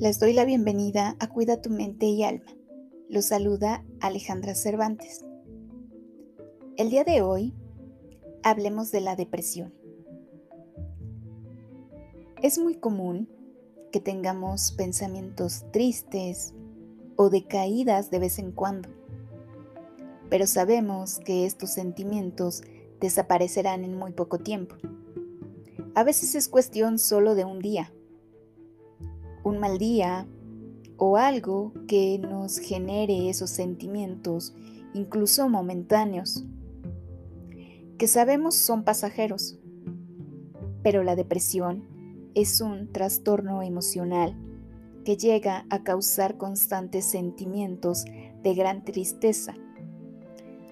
Les doy la bienvenida a Cuida tu mente y alma. Los saluda Alejandra Cervantes. El día de hoy hablemos de la depresión. Es muy común que tengamos pensamientos tristes o decaídas de vez en cuando, pero sabemos que estos sentimientos desaparecerán en muy poco tiempo. A veces es cuestión solo de un día un mal día o algo que nos genere esos sentimientos, incluso momentáneos, que sabemos son pasajeros. Pero la depresión es un trastorno emocional que llega a causar constantes sentimientos de gran tristeza,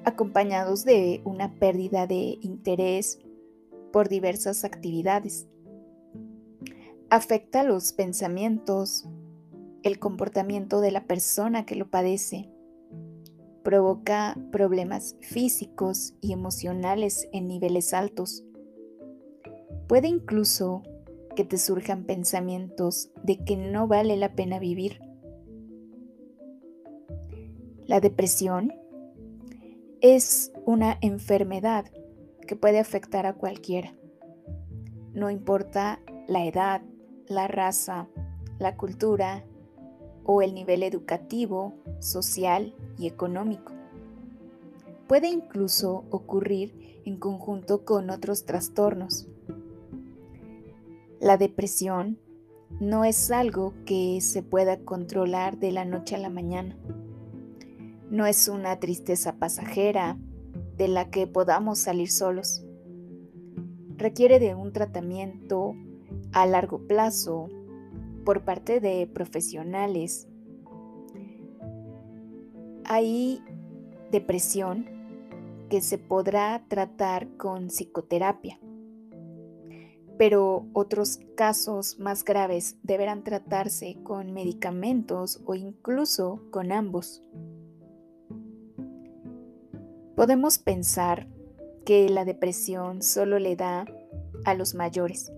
acompañados de una pérdida de interés por diversas actividades afecta los pensamientos, el comportamiento de la persona que lo padece, provoca problemas físicos y emocionales en niveles altos. Puede incluso que te surjan pensamientos de que no vale la pena vivir. La depresión es una enfermedad que puede afectar a cualquiera. No importa la edad, la raza, la cultura o el nivel educativo, social y económico. Puede incluso ocurrir en conjunto con otros trastornos. La depresión no es algo que se pueda controlar de la noche a la mañana. No es una tristeza pasajera de la que podamos salir solos. Requiere de un tratamiento a largo plazo por parte de profesionales. Hay depresión que se podrá tratar con psicoterapia, pero otros casos más graves deberán tratarse con medicamentos o incluso con ambos. Podemos pensar que la depresión solo le da a los mayores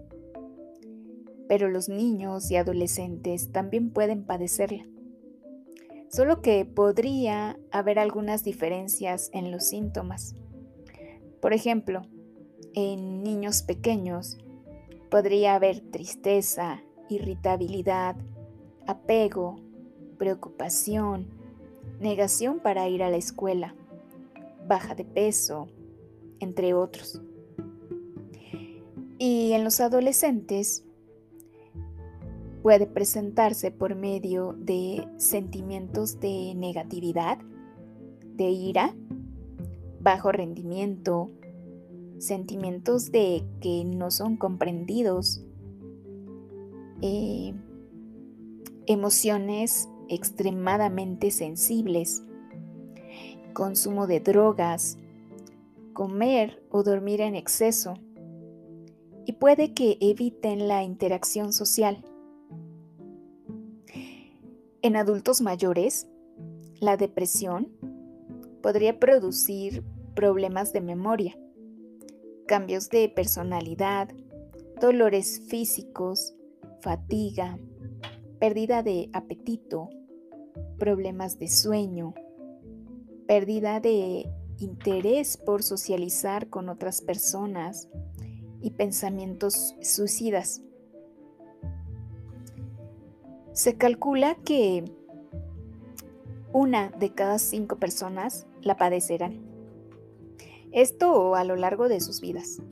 pero los niños y adolescentes también pueden padecerla. Solo que podría haber algunas diferencias en los síntomas. Por ejemplo, en niños pequeños podría haber tristeza, irritabilidad, apego, preocupación, negación para ir a la escuela, baja de peso, entre otros. Y en los adolescentes puede presentarse por medio de sentimientos de negatividad, de ira, bajo rendimiento, sentimientos de que no son comprendidos, eh, emociones extremadamente sensibles, consumo de drogas, comer o dormir en exceso, y puede que eviten la interacción social. En adultos mayores, la depresión podría producir problemas de memoria, cambios de personalidad, dolores físicos, fatiga, pérdida de apetito, problemas de sueño, pérdida de interés por socializar con otras personas y pensamientos suicidas. Se calcula que una de cada cinco personas la padecerán. Esto a lo largo de sus vidas,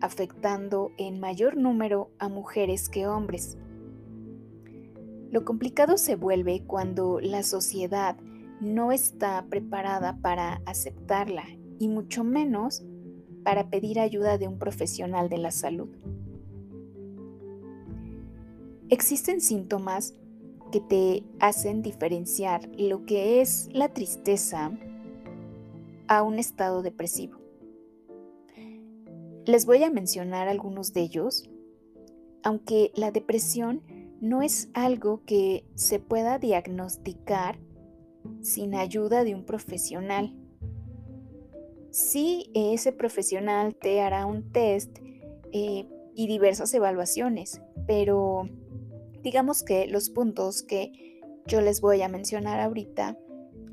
afectando en mayor número a mujeres que hombres. Lo complicado se vuelve cuando la sociedad no está preparada para aceptarla y mucho menos para pedir ayuda de un profesional de la salud. Existen síntomas que te hacen diferenciar lo que es la tristeza a un estado depresivo. Les voy a mencionar algunos de ellos, aunque la depresión no es algo que se pueda diagnosticar sin ayuda de un profesional. Sí, ese profesional te hará un test eh, y diversas evaluaciones, pero digamos que los puntos que yo les voy a mencionar ahorita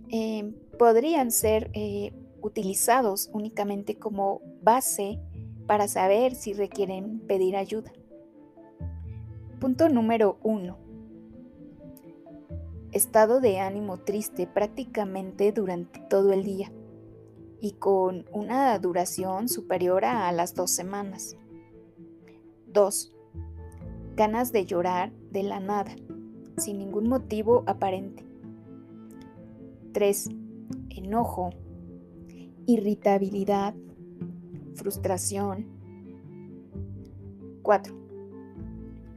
eh, podrían ser eh, utilizados únicamente como base para saber si requieren pedir ayuda. Punto número uno. Estado de ánimo triste prácticamente durante todo el día y con una duración superior a las dos semanas. 2. Ganas de llorar de la nada, sin ningún motivo aparente. 3. Enojo, irritabilidad, frustración. 4.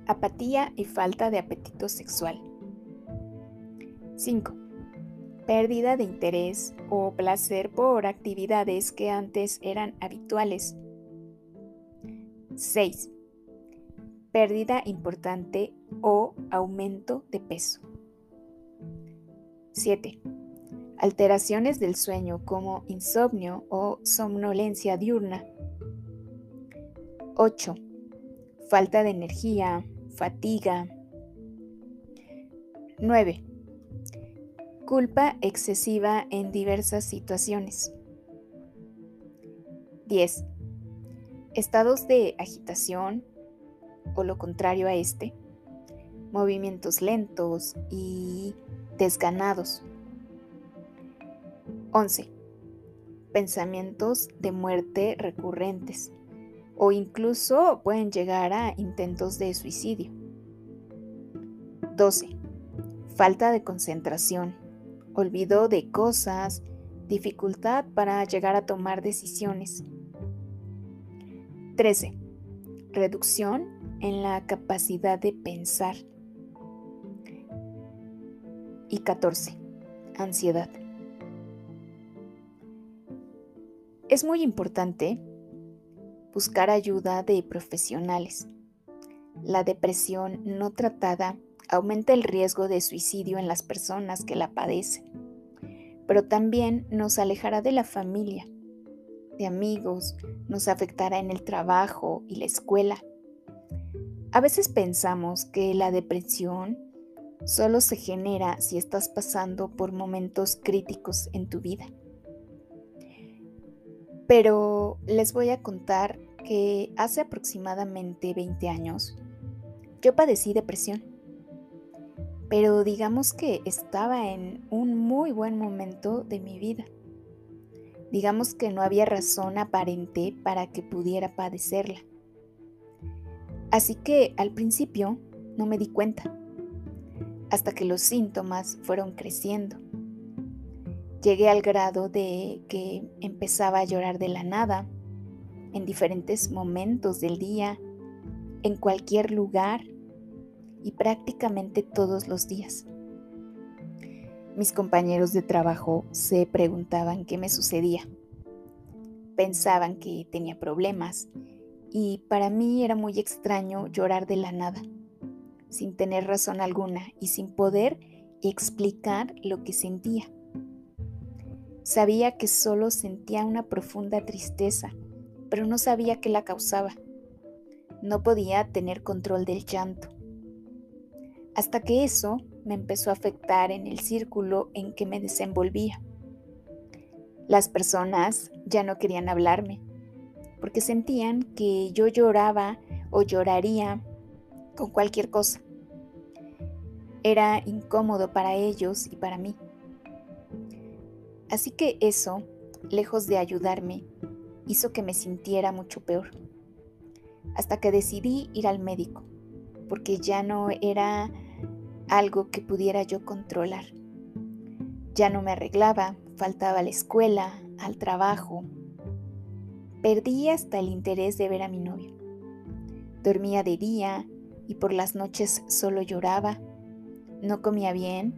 Apatía y falta de apetito sexual. 5. Pérdida de interés o placer por actividades que antes eran habituales. 6. Pérdida importante o aumento de peso. 7. Alteraciones del sueño como insomnio o somnolencia diurna. 8. Falta de energía, fatiga. 9. Culpa excesiva en diversas situaciones. 10. Estados de agitación o lo contrario a este. Movimientos lentos y desganados. 11. Pensamientos de muerte recurrentes o incluso pueden llegar a intentos de suicidio. 12. Falta de concentración, olvido de cosas, dificultad para llegar a tomar decisiones. 13. Reducción en la capacidad de pensar. Y 14. Ansiedad. Es muy importante buscar ayuda de profesionales. La depresión no tratada aumenta el riesgo de suicidio en las personas que la padecen, pero también nos alejará de la familia, de amigos, nos afectará en el trabajo y la escuela. A veces pensamos que la depresión solo se genera si estás pasando por momentos críticos en tu vida. Pero les voy a contar que hace aproximadamente 20 años yo padecí depresión. Pero digamos que estaba en un muy buen momento de mi vida. Digamos que no había razón aparente para que pudiera padecerla. Así que al principio no me di cuenta, hasta que los síntomas fueron creciendo. Llegué al grado de que empezaba a llorar de la nada, en diferentes momentos del día, en cualquier lugar y prácticamente todos los días. Mis compañeros de trabajo se preguntaban qué me sucedía. Pensaban que tenía problemas y para mí era muy extraño llorar de la nada, sin tener razón alguna y sin poder explicar lo que sentía. Sabía que solo sentía una profunda tristeza pero no sabía qué la causaba. No podía tener control del llanto. Hasta que eso me empezó a afectar en el círculo en que me desenvolvía. Las personas ya no querían hablarme, porque sentían que yo lloraba o lloraría con cualquier cosa. Era incómodo para ellos y para mí. Así que eso, lejos de ayudarme, hizo que me sintiera mucho peor. Hasta que decidí ir al médico, porque ya no era algo que pudiera yo controlar. Ya no me arreglaba, faltaba a la escuela, al trabajo. Perdí hasta el interés de ver a mi novio. Dormía de día y por las noches solo lloraba. No comía bien,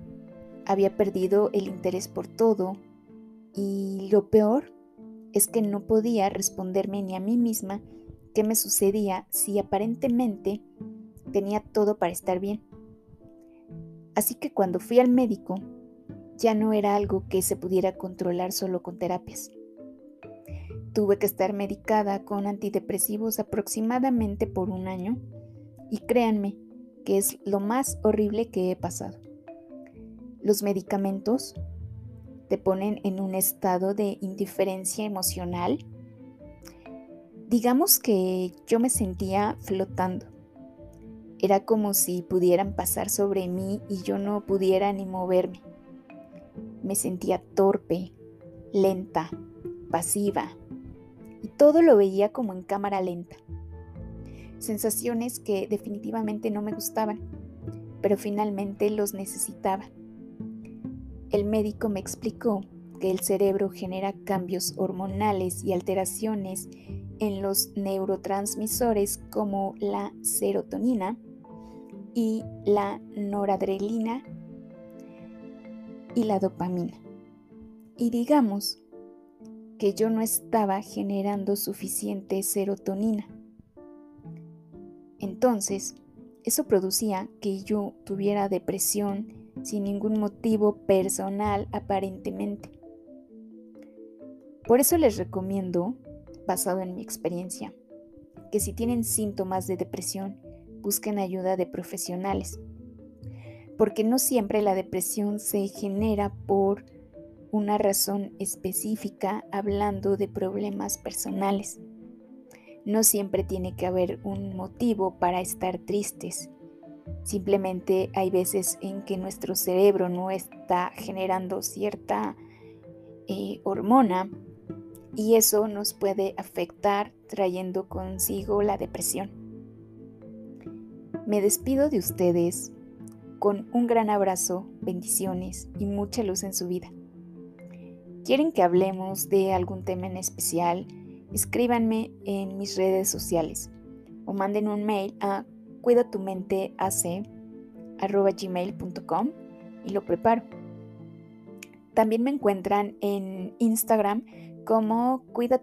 había perdido el interés por todo y lo peor es que no podía responderme ni a mí misma qué me sucedía si aparentemente tenía todo para estar bien. Así que cuando fui al médico, ya no era algo que se pudiera controlar solo con terapias. Tuve que estar medicada con antidepresivos aproximadamente por un año y créanme que es lo más horrible que he pasado. Los medicamentos te ponen en un estado de indiferencia emocional. Digamos que yo me sentía flotando. Era como si pudieran pasar sobre mí y yo no pudiera ni moverme. Me sentía torpe, lenta, pasiva, y todo lo veía como en cámara lenta. Sensaciones que definitivamente no me gustaban, pero finalmente los necesitaba. El médico me explicó que el cerebro genera cambios hormonales y alteraciones en los neurotransmisores como la serotonina y la noradrenalina y la dopamina. Y digamos que yo no estaba generando suficiente serotonina. Entonces, eso producía que yo tuviera depresión sin ningún motivo personal aparentemente. Por eso les recomiendo, basado en mi experiencia, que si tienen síntomas de depresión, busquen ayuda de profesionales, porque no siempre la depresión se genera por una razón específica hablando de problemas personales. No siempre tiene que haber un motivo para estar tristes. Simplemente hay veces en que nuestro cerebro no está generando cierta eh, hormona y eso nos puede afectar trayendo consigo la depresión. Me despido de ustedes con un gran abrazo, bendiciones y mucha luz en su vida. ¿Quieren que hablemos de algún tema en especial? Escríbanme en mis redes sociales o manden un mail a cuidatumenteac.gmail.com y lo preparo. También me encuentran en Instagram como Cuida.